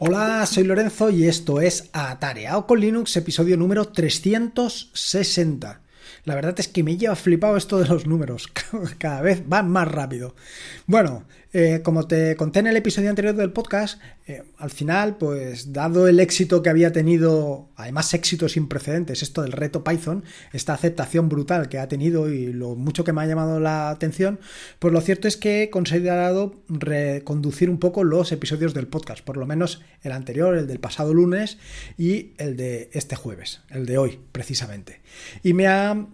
Hola, soy Lorenzo y esto es Atareado con Linux, episodio número 360. La verdad es que me lleva flipado esto de los números. Cada vez van más rápido. Bueno, eh, como te conté en el episodio anterior del podcast, eh, al final, pues dado el éxito que había tenido, además éxito sin precedentes, esto del reto Python, esta aceptación brutal que ha tenido y lo mucho que me ha llamado la atención, pues lo cierto es que he considerado reconducir un poco los episodios del podcast, por lo menos el anterior, el del pasado lunes y el de este jueves, el de hoy precisamente. Y me ha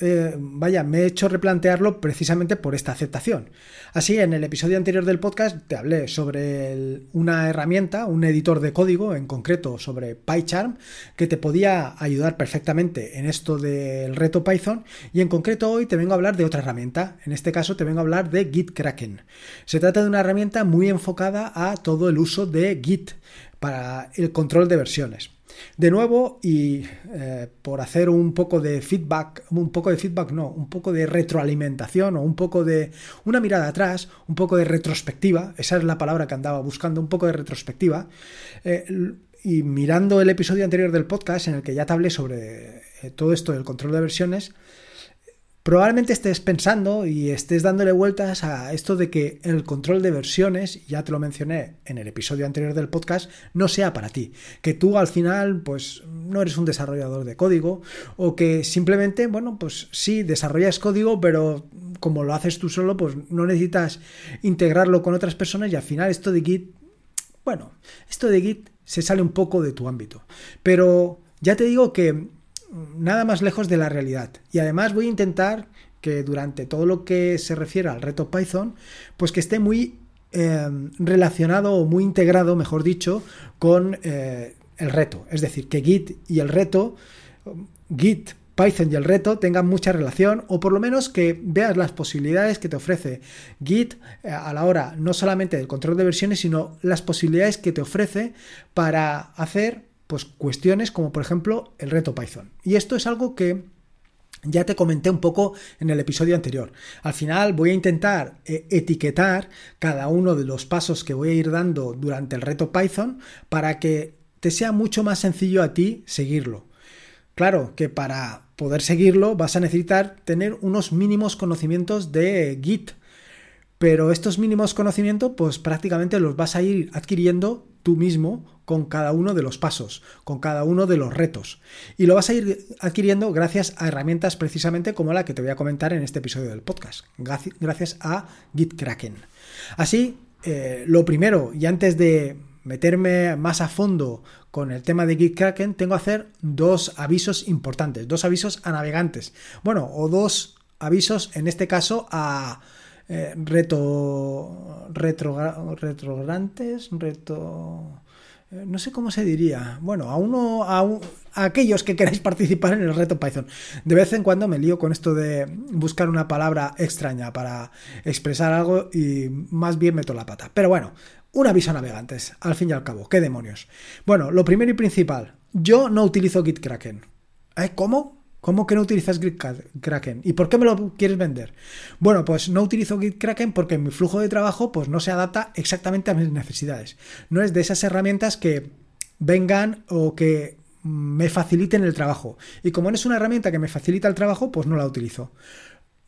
eh, vaya, me he hecho replantearlo precisamente por esta aceptación. Así, en el episodio anterior del podcast te hablé sobre una herramienta, un editor de código, en concreto sobre PyCharm, que te podía ayudar perfectamente en esto del reto Python. Y en concreto hoy te vengo a hablar de otra herramienta. En este caso te vengo a hablar de GitKraken. Se trata de una herramienta muy enfocada a todo el uso de Git para el control de versiones. De nuevo, y eh, por hacer un poco de feedback, un poco de feedback, no, un poco de retroalimentación o un poco de una mirada atrás, un poco de retrospectiva, esa es la palabra que andaba buscando, un poco de retrospectiva, eh, y mirando el episodio anterior del podcast en el que ya te hablé sobre eh, todo esto del control de versiones, Probablemente estés pensando y estés dándole vueltas a esto de que el control de versiones, ya te lo mencioné en el episodio anterior del podcast, no sea para ti. Que tú al final, pues, no eres un desarrollador de código, o que simplemente, bueno, pues sí, desarrollas código, pero como lo haces tú solo, pues no necesitas integrarlo con otras personas y al final esto de Git, bueno, esto de Git se sale un poco de tu ámbito. Pero ya te digo que nada más lejos de la realidad. Y además voy a intentar que durante todo lo que se refiere al reto Python, pues que esté muy eh, relacionado o muy integrado, mejor dicho, con eh, el reto. Es decir, que Git y el reto, Git, Python y el reto tengan mucha relación o por lo menos que veas las posibilidades que te ofrece Git eh, a la hora no solamente del control de versiones, sino las posibilidades que te ofrece para hacer pues cuestiones como por ejemplo el reto Python. Y esto es algo que ya te comenté un poco en el episodio anterior. Al final voy a intentar eh, etiquetar cada uno de los pasos que voy a ir dando durante el reto Python para que te sea mucho más sencillo a ti seguirlo. Claro que para poder seguirlo vas a necesitar tener unos mínimos conocimientos de Git, pero estos mínimos conocimientos pues prácticamente los vas a ir adquiriendo tú mismo con cada uno de los pasos, con cada uno de los retos. Y lo vas a ir adquiriendo gracias a herramientas precisamente como la que te voy a comentar en este episodio del podcast, gracias a GitKraken. Así, eh, lo primero, y antes de meterme más a fondo con el tema de GitKraken, tengo que hacer dos avisos importantes, dos avisos a navegantes. Bueno, o dos avisos, en este caso, a eh, reto, retro, retrograntes, reto... Eh, no sé cómo se diría. Bueno, a uno, a, aquellos que queráis participar en el reto Python. De vez en cuando me lío con esto de buscar una palabra extraña para expresar algo y más bien meto la pata. Pero bueno, un aviso a navegantes, al fin y al cabo. ¿Qué demonios? Bueno, lo primero y principal. Yo no utilizo GitKraken. ¿Eh? ¿Cómo? ¿Cómo que no utilizas GitKraken? ¿Y por qué me lo quieres vender? Bueno, pues no utilizo GitKraken porque mi flujo de trabajo pues no se adapta exactamente a mis necesidades. No es de esas herramientas que vengan o que me faciliten el trabajo. Y como no es una herramienta que me facilita el trabajo, pues no la utilizo.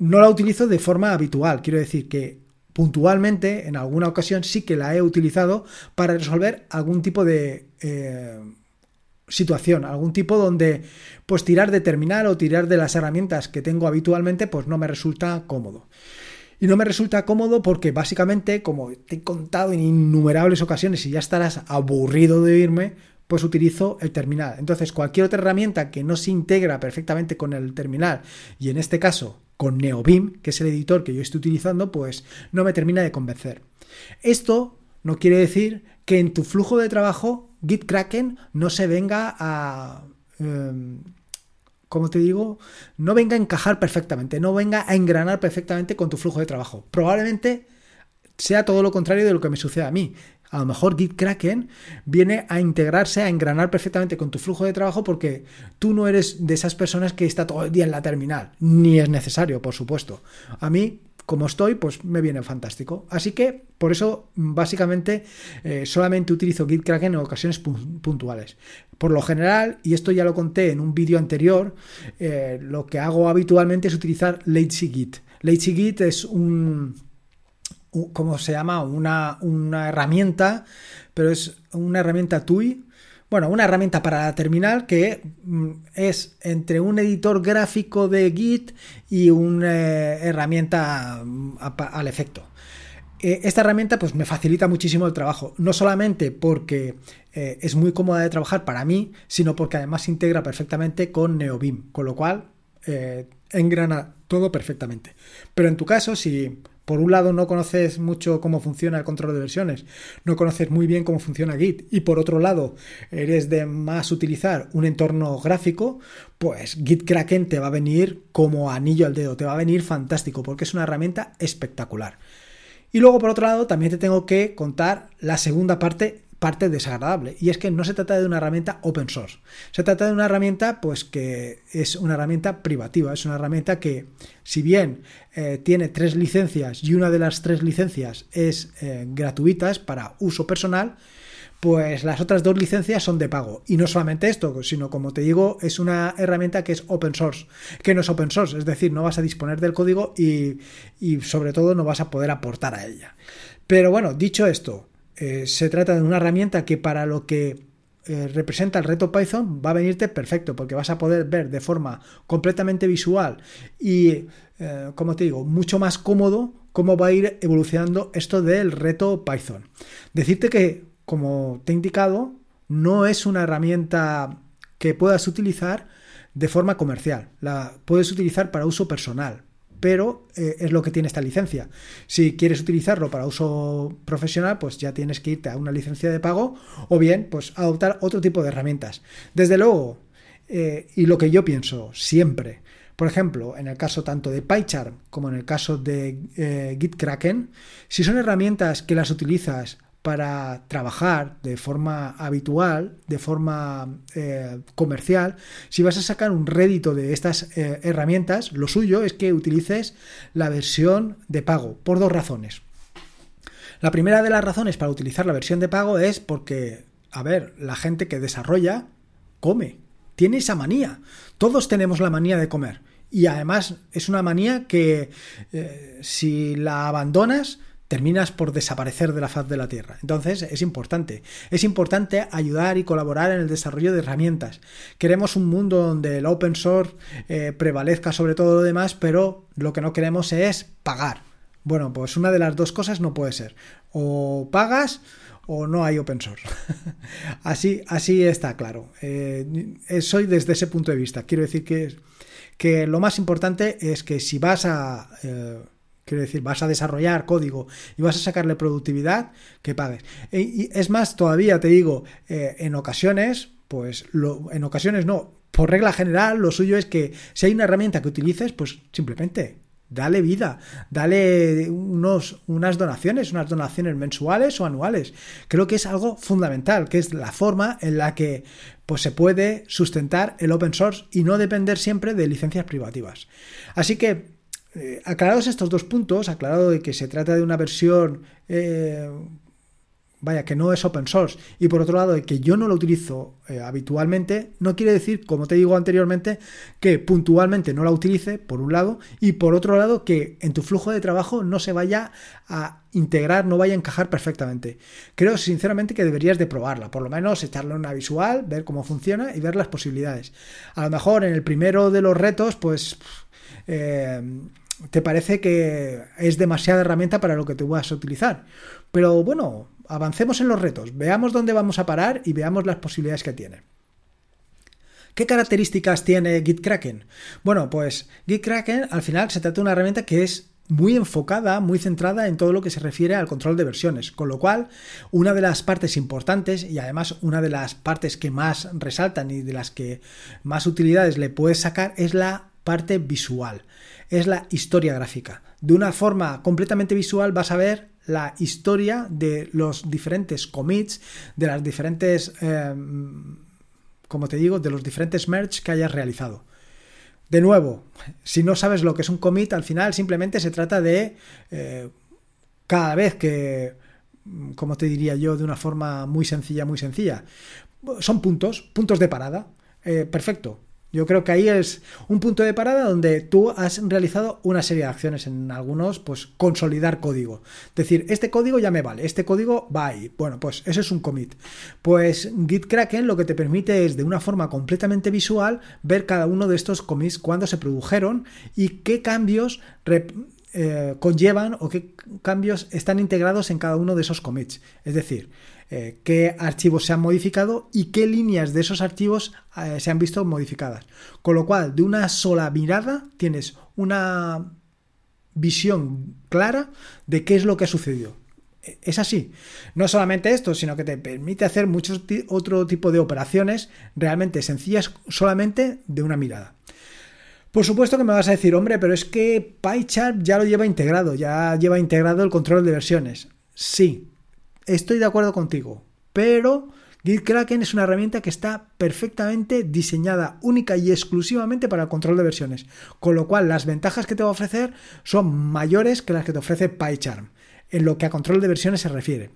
No la utilizo de forma habitual. Quiero decir que puntualmente, en alguna ocasión, sí que la he utilizado para resolver algún tipo de... Eh, situación, algún tipo donde pues tirar de terminal o tirar de las herramientas que tengo habitualmente pues no me resulta cómodo. Y no me resulta cómodo porque básicamente, como te he contado en innumerables ocasiones y ya estarás aburrido de oírme, pues utilizo el terminal. Entonces, cualquier otra herramienta que no se integra perfectamente con el terminal, y en este caso con NeoBeam, que es el editor que yo estoy utilizando, pues no me termina de convencer. Esto no quiere decir que en tu flujo de trabajo GitKraken no se venga a... Em, como te digo, no venga a encajar perfectamente, no venga a engranar perfectamente con tu flujo de trabajo. Probablemente sea todo lo contrario de lo que me sucede a mí. A lo mejor GitKraken viene a integrarse, a engranar perfectamente con tu flujo de trabajo porque tú no eres de esas personas que está todo el día en la terminal. Ni es necesario, por supuesto. A mí como estoy, pues me viene fantástico. Así que por eso básicamente eh, solamente utilizo Git Kraken en ocasiones puntuales. Por lo general, y esto ya lo conté en un vídeo anterior, eh, lo que hago habitualmente es utilizar Lazy Git. Git es un, ¿cómo se llama? Una, una herramienta, pero es una herramienta TUI bueno, una herramienta para la terminal que mm, es entre un editor gráfico de Git y una eh, herramienta mm, al efecto. Eh, esta herramienta pues me facilita muchísimo el trabajo, no solamente porque eh, es muy cómoda de trabajar para mí, sino porque además se integra perfectamente con NeoBeam, con lo cual engrana todo perfectamente. Pero en tu caso, si por un lado no conoces mucho cómo funciona el control de versiones, no conoces muy bien cómo funciona Git y por otro lado eres de más utilizar un entorno gráfico, pues Git Kraken te va a venir como anillo al dedo, te va a venir fantástico porque es una herramienta espectacular. Y luego por otro lado también te tengo que contar la segunda parte parte desagradable y es que no se trata de una herramienta open source se trata de una herramienta pues que es una herramienta privativa es una herramienta que si bien eh, tiene tres licencias y una de las tres licencias es eh, gratuitas para uso personal pues las otras dos licencias son de pago. Y no solamente esto, sino como te digo, es una herramienta que es open source, que no es open source, es decir, no vas a disponer del código y, y sobre todo no vas a poder aportar a ella. Pero bueno, dicho esto, eh, se trata de una herramienta que para lo que eh, representa el reto Python va a venirte perfecto porque vas a poder ver de forma completamente visual y, eh, como te digo, mucho más cómodo cómo va a ir evolucionando esto del reto Python. Decirte que, como te he indicado, no es una herramienta que puedas utilizar de forma comercial, la puedes utilizar para uso personal, pero eh, es lo que tiene esta licencia. Si quieres utilizarlo para uso profesional, pues ya tienes que irte a una licencia de pago o bien pues adoptar otro tipo de herramientas. Desde luego, eh, y lo que yo pienso siempre, por ejemplo, en el caso tanto de PyCharm como en el caso de eh, GitKraken, si son herramientas que las utilizas para trabajar de forma habitual, de forma eh, comercial, si vas a sacar un rédito de estas eh, herramientas, lo suyo es que utilices la versión de pago, por dos razones. La primera de las razones para utilizar la versión de pago es porque, a ver, la gente que desarrolla come, tiene esa manía. Todos tenemos la manía de comer. Y además es una manía que eh, si la abandonas, terminas por desaparecer de la faz de la Tierra. Entonces es importante. Es importante ayudar y colaborar en el desarrollo de herramientas. Queremos un mundo donde el open source eh, prevalezca sobre todo lo demás, pero lo que no queremos es pagar. Bueno, pues una de las dos cosas no puede ser. O pagas o no hay open source. así, así está claro. Eh, soy desde ese punto de vista. Quiero decir que, que lo más importante es que si vas a... Eh, Quiero decir, vas a desarrollar código y vas a sacarle productividad, que pagues. E, y es más, todavía te digo, eh, en ocasiones, pues lo, en ocasiones no, por regla general, lo suyo es que si hay una herramienta que utilices, pues simplemente dale vida, dale unos, unas donaciones, unas donaciones mensuales o anuales. Creo que es algo fundamental, que es la forma en la que pues, se puede sustentar el open source y no depender siempre de licencias privativas. Así que eh, aclarados estos dos puntos, aclarado de que se trata de una versión, eh, vaya, que no es open source, y por otro lado de que yo no lo utilizo eh, habitualmente, no quiere decir, como te digo anteriormente, que puntualmente no la utilice, por un lado, y por otro lado que en tu flujo de trabajo no se vaya a integrar, no vaya a encajar perfectamente. Creo sinceramente que deberías de probarla, por lo menos echarle una visual, ver cómo funciona y ver las posibilidades. A lo mejor en el primero de los retos, pues te parece que es demasiada herramienta para lo que te vas a utilizar. Pero bueno, avancemos en los retos, veamos dónde vamos a parar y veamos las posibilidades que tiene. ¿Qué características tiene GitKraken? Bueno, pues GitKraken al final se trata de una herramienta que es muy enfocada, muy centrada en todo lo que se refiere al control de versiones, con lo cual una de las partes importantes y además una de las partes que más resaltan y de las que más utilidades le puedes sacar es la parte visual es la historia gráfica. De una forma completamente visual vas a ver la historia de los diferentes commits, de las diferentes, em, como te digo, de los diferentes merge que hayas realizado. De nuevo, si no sabes lo que es un commit, al final simplemente se trata de eh, cada vez que, como te diría yo, de una forma muy sencilla, muy sencilla, son puntos, puntos de parada. Eh, perfecto. Yo creo que ahí es un punto de parada donde tú has realizado una serie de acciones en algunos, pues consolidar código. Decir, este código ya me vale, este código va ahí. Bueno, pues eso es un commit. Pues Git Kraken lo que te permite es de una forma completamente visual ver cada uno de estos commits, cuándo se produjeron y qué cambios eh, conllevan o qué cambios están integrados en cada uno de esos commits. Es decir, eh, qué archivos se han modificado y qué líneas de esos archivos eh, se han visto modificadas. Con lo cual, de una sola mirada tienes una visión clara de qué es lo que ha sucedido. E, es así. No solamente esto, sino que te permite hacer muchos otro tipo de operaciones realmente sencillas solamente de una mirada. Por supuesto que me vas a decir, hombre, pero es que PyCharm ya lo lleva integrado, ya lleva integrado el control de versiones. Sí, estoy de acuerdo contigo, pero GitKraken es una herramienta que está perfectamente diseñada única y exclusivamente para el control de versiones, con lo cual las ventajas que te va a ofrecer son mayores que las que te ofrece PyCharm, en lo que a control de versiones se refiere.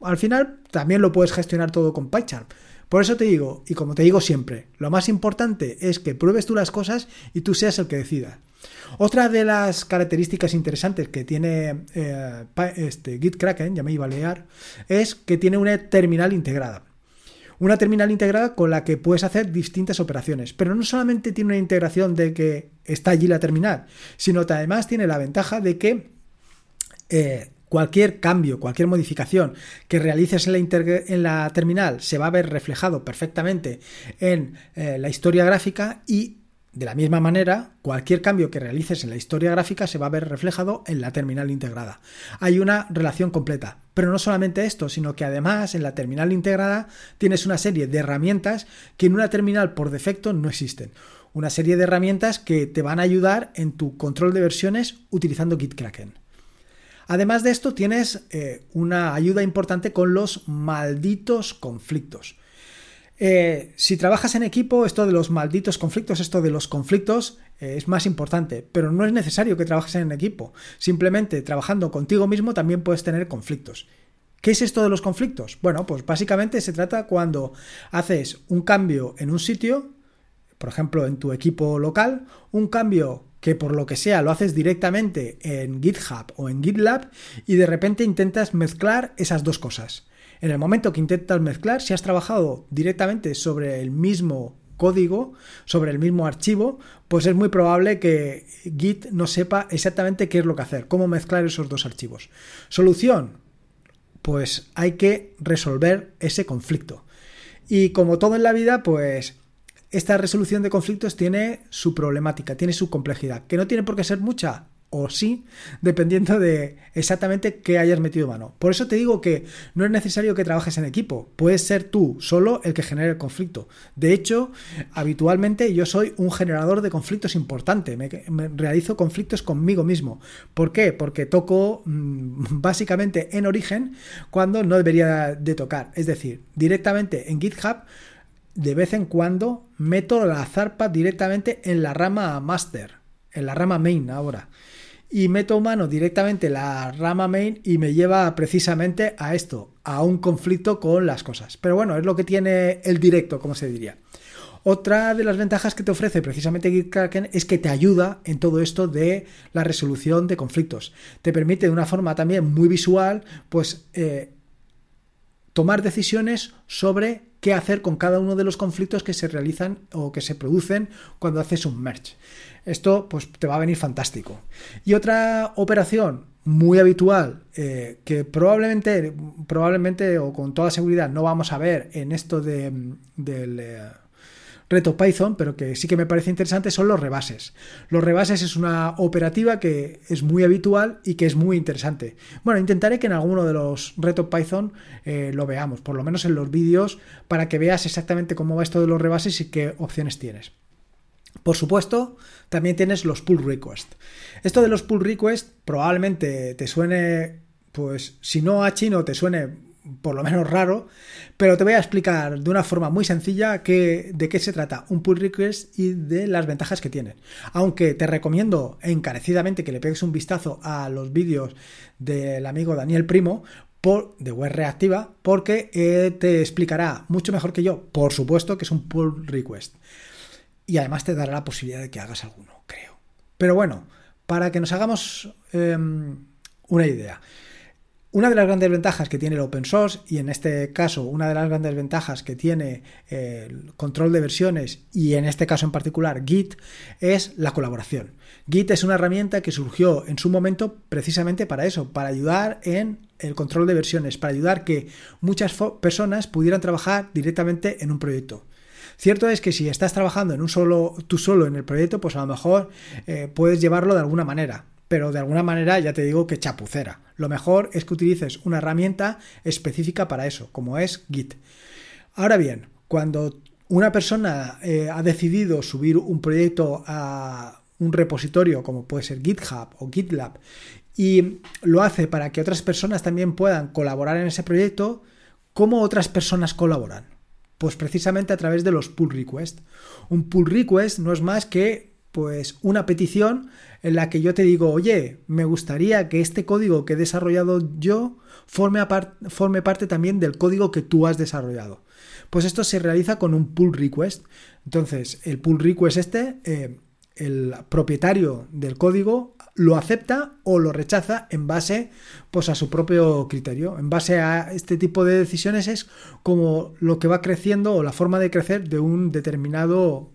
Al final también lo puedes gestionar todo con PyCharm. Por eso te digo, y como te digo siempre, lo más importante es que pruebes tú las cosas y tú seas el que decida. Otra de las características interesantes que tiene eh, este, Git Kraken, ya me iba a leer, es que tiene una terminal integrada. Una terminal integrada con la que puedes hacer distintas operaciones. Pero no solamente tiene una integración de que está allí la terminal, sino que además tiene la ventaja de que eh, cualquier cambio, cualquier modificación que realices en la, en la, terminal se va a ver reflejado perfectamente en eh, la historia gráfica y de la misma manera, cualquier cambio que realices en la historia gráfica se va a ver reflejado en la terminal integrada. Hay una relación completa. Pero no solamente esto, sino que además en la terminal integrada tienes una serie de herramientas que en una terminal por defecto no existen. Una serie de herramientas que te van a ayudar en tu control de versiones utilizando GitKraken. Además de esto, tienes eh, una ayuda importante con los malditos conflictos. Eh, si trabajas en equipo, esto de los malditos conflictos, esto de los conflictos eh, es más importante, pero no es necesario que trabajes en equipo. Simplemente trabajando contigo mismo también puedes tener conflictos. ¿Qué es esto de los conflictos? Bueno, pues básicamente se trata cuando haces un cambio en un sitio, por ejemplo en tu equipo local, un cambio que por lo que sea lo haces directamente en GitHub o en GitLab y de repente intentas mezclar esas dos cosas. En el momento que intentas mezclar, si has trabajado directamente sobre el mismo código, sobre el mismo archivo, pues es muy probable que Git no sepa exactamente qué es lo que hacer, cómo mezclar esos dos archivos. Solución, pues hay que resolver ese conflicto. Y como todo en la vida, pues esta resolución de conflictos tiene su problemática, tiene su complejidad, que no tiene por qué ser mucha, o sí, dependiendo de exactamente qué hayas metido mano. Por eso te digo que no es necesario que trabajes en equipo, puedes ser tú solo el que genere el conflicto. De hecho, habitualmente yo soy un generador de conflictos importante, me, realizo conflictos conmigo mismo. ¿Por qué? Porque toco mm, básicamente en origen cuando no debería de tocar, es decir, directamente en GitHub de vez en cuando meto la zarpa directamente en la rama master, en la rama main ahora y meto mano directamente la rama main y me lleva precisamente a esto, a un conflicto con las cosas. Pero bueno, es lo que tiene el directo, como se diría. Otra de las ventajas que te ofrece precisamente GitKraken es que te ayuda en todo esto de la resolución de conflictos. Te permite de una forma también muy visual, pues eh, tomar decisiones sobre qué hacer con cada uno de los conflictos que se realizan o que se producen cuando haces un merge. Esto pues te va a venir fantástico. Y otra operación muy habitual eh, que probablemente, probablemente o con toda seguridad no vamos a ver en esto de, del eh, reto Python, pero que sí que me parece interesante son los rebases. Los rebases es una operativa que es muy habitual y que es muy interesante. Bueno, intentaré que en alguno de los retos Python eh, lo veamos, por lo menos en los vídeos, para que veas exactamente cómo va esto de los rebases y qué opciones tienes. Por supuesto, también tienes los pull requests. Esto de los pull requests probablemente te suene, pues si no a chino, te suene por lo menos raro, pero te voy a explicar de una forma muy sencilla de qué se trata un pull request y de las ventajas que tiene. Aunque te recomiendo encarecidamente que le pegues un vistazo a los vídeos del amigo Daniel Primo por, de web reactiva, porque eh, te explicará mucho mejor que yo, por supuesto, que es un pull request. Y además te dará la posibilidad de que hagas alguno, creo. Pero bueno, para que nos hagamos em, una idea. Una de las grandes ventajas que tiene el open source, y en este caso una de las grandes ventajas que tiene eh, el control de versiones, y en este caso en particular Git, es la colaboración. Git es una herramienta que surgió en su momento precisamente para eso, para ayudar en el control de versiones, para ayudar que muchas personas pudieran trabajar directamente en un proyecto. Cierto es que si estás trabajando en un solo, tú solo en el proyecto, pues a lo mejor eh, puedes llevarlo de alguna manera pero de alguna manera ya te digo que chapucera. Lo mejor es que utilices una herramienta específica para eso, como es Git. Ahora bien, cuando una persona eh, ha decidido subir un proyecto a un repositorio como puede ser GitHub o GitLab y lo hace para que otras personas también puedan colaborar en ese proyecto, ¿cómo otras personas colaboran? Pues precisamente a través de los pull requests. Un pull request no es más que pues una petición en la que yo te digo, oye, me gustaría que este código que he desarrollado yo forme, forme parte también del código que tú has desarrollado. Pues esto se realiza con un pull request. Entonces, el pull request este, eh, el propietario del código lo acepta o lo rechaza en base pues, a su propio criterio. En base a este tipo de decisiones es como lo que va creciendo o la forma de crecer de un determinado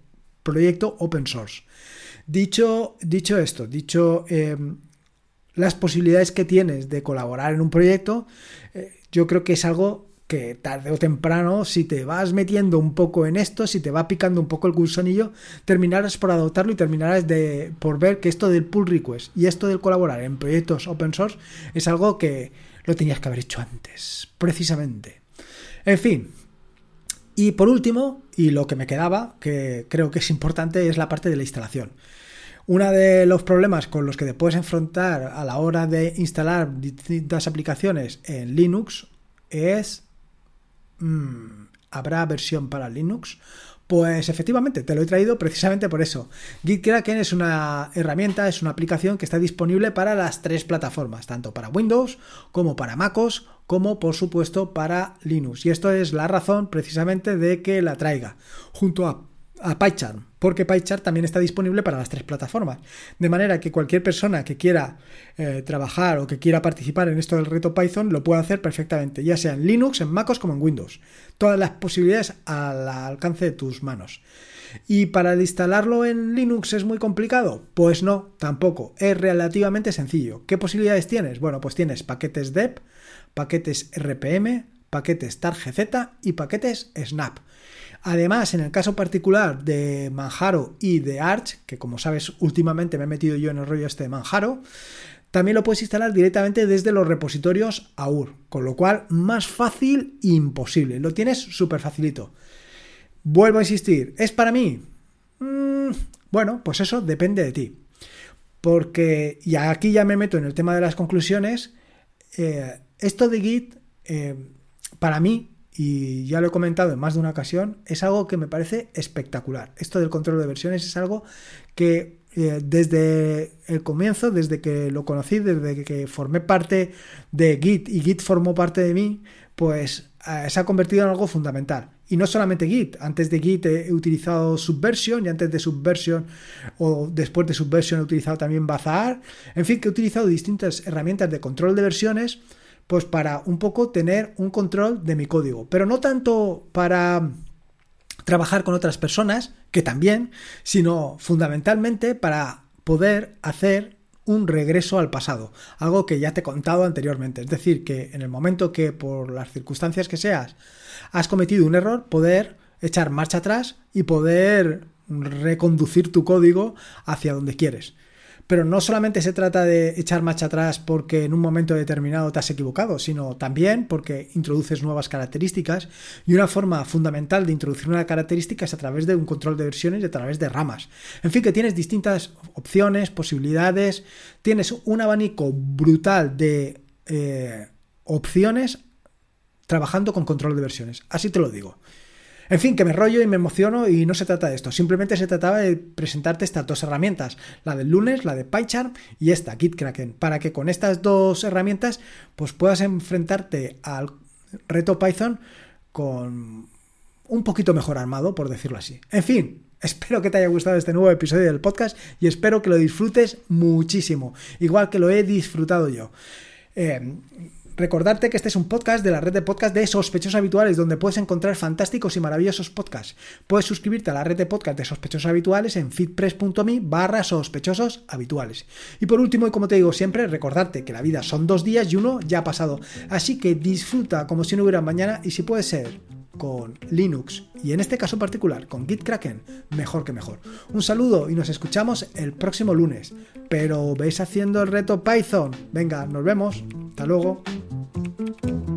proyecto open source. Dicho, dicho esto, dicho em, las posibilidades que tienes de colaborar en un proyecto, eh, yo creo que es algo que tarde o temprano, si te vas metiendo un poco en esto, si te va picando un poco el gusanillo, terminarás por adoptarlo y terminarás de, por ver que esto del pull request y esto del colaborar en proyectos open source es algo que lo tenías que haber hecho antes, precisamente. En fin, y por último, y lo que me quedaba, que creo que es importante, es la parte de la instalación. Uno de los problemas con los que te puedes enfrentar a la hora de instalar distintas aplicaciones en Linux es... Mm, ¿Habrá versión para Linux? Pues efectivamente, te lo he traído precisamente por eso. GitKraken es una herramienta, es una aplicación que está disponible para las tres plataformas, tanto para Windows como para MacOS, como por supuesto para Linux. Y esto es la razón precisamente de que la traiga, junto a a PyCharm, porque PyCharm también está disponible para las tres plataformas. De manera que cualquier persona que quiera eh, trabajar o que quiera participar en esto del reto Python lo puede hacer perfectamente, ya sea en Linux, en MacOS como en Windows. Todas las posibilidades al alcance de tus manos. ¿Y para instalarlo en Linux es muy complicado? Pues no, tampoco. Es relativamente sencillo. ¿Qué posibilidades tienes? Bueno, pues tienes paquetes dep, paquetes RPM, paquetes targz y paquetes snap. Además, en el caso particular de Manjaro y de Arch, que como sabes últimamente me he metido yo en el rollo este de Manjaro, también lo puedes instalar directamente desde los repositorios AUR, con lo cual más fácil imposible. Lo tienes súper facilito. Vuelvo a insistir, ¿es para mí? Mm, bueno, pues eso depende de ti. Porque, y aquí ya me meto en el tema de las conclusiones, eh, esto de Git, eh, para mí, y ya lo he comentado en más de una ocasión, es algo que me parece espectacular. Esto del control de versiones es algo que eh, desde el comienzo, desde que lo conocí, desde que formé parte de Git y Git formó parte de mí, pues eh, se ha convertido en algo fundamental. Y no solamente Git, antes de Git he utilizado Subversion y antes de Subversion o después de Subversion he utilizado también Bazaar. En fin, que he utilizado distintas herramientas de control de versiones pues para un poco tener un control de mi código, pero no tanto para trabajar con otras personas, que también, sino fundamentalmente para poder hacer un regreso al pasado, algo que ya te he contado anteriormente, es decir, que en el momento que por las circunstancias que seas has cometido un error, poder echar marcha atrás y poder reconducir tu código hacia donde quieres. Pero no solamente se trata de echar marcha atrás porque en un momento determinado te has equivocado, sino también porque introduces nuevas características y una forma fundamental de introducir una característica es a través de un control de versiones y a través de ramas. En fin, que tienes distintas opciones, posibilidades, tienes un abanico brutal de eh, opciones trabajando con control de versiones. Así te lo digo. En fin, que me rollo y me emociono y no se trata de esto. Simplemente se trataba de presentarte estas dos herramientas, la del lunes, la de PyCharm y esta, GitKraken, para que con estas dos herramientas pues puedas enfrentarte al reto Python con un poquito mejor armado, por decirlo así. En fin, Espero que te haya gustado este nuevo episodio del podcast y espero que lo disfrutes muchísimo, igual que lo he disfrutado yo. Eh, Recordarte que este es un podcast de la red de podcast de sospechosos habituales, donde puedes encontrar fantásticos y maravillosos podcasts. Puedes suscribirte a la red de podcast de sospechosos habituales en feedpress.me barra sospechosos habituales. Y por último, y como te digo siempre, recordarte que la vida son dos días y uno ya ha pasado. Así que disfruta como si no hubiera mañana y si puede ser con Linux y en este caso particular con GitKraken, mejor que mejor. Un saludo y nos escuchamos el próximo lunes. Pero veis haciendo el reto Python. Venga, nos vemos. Hasta luego. Música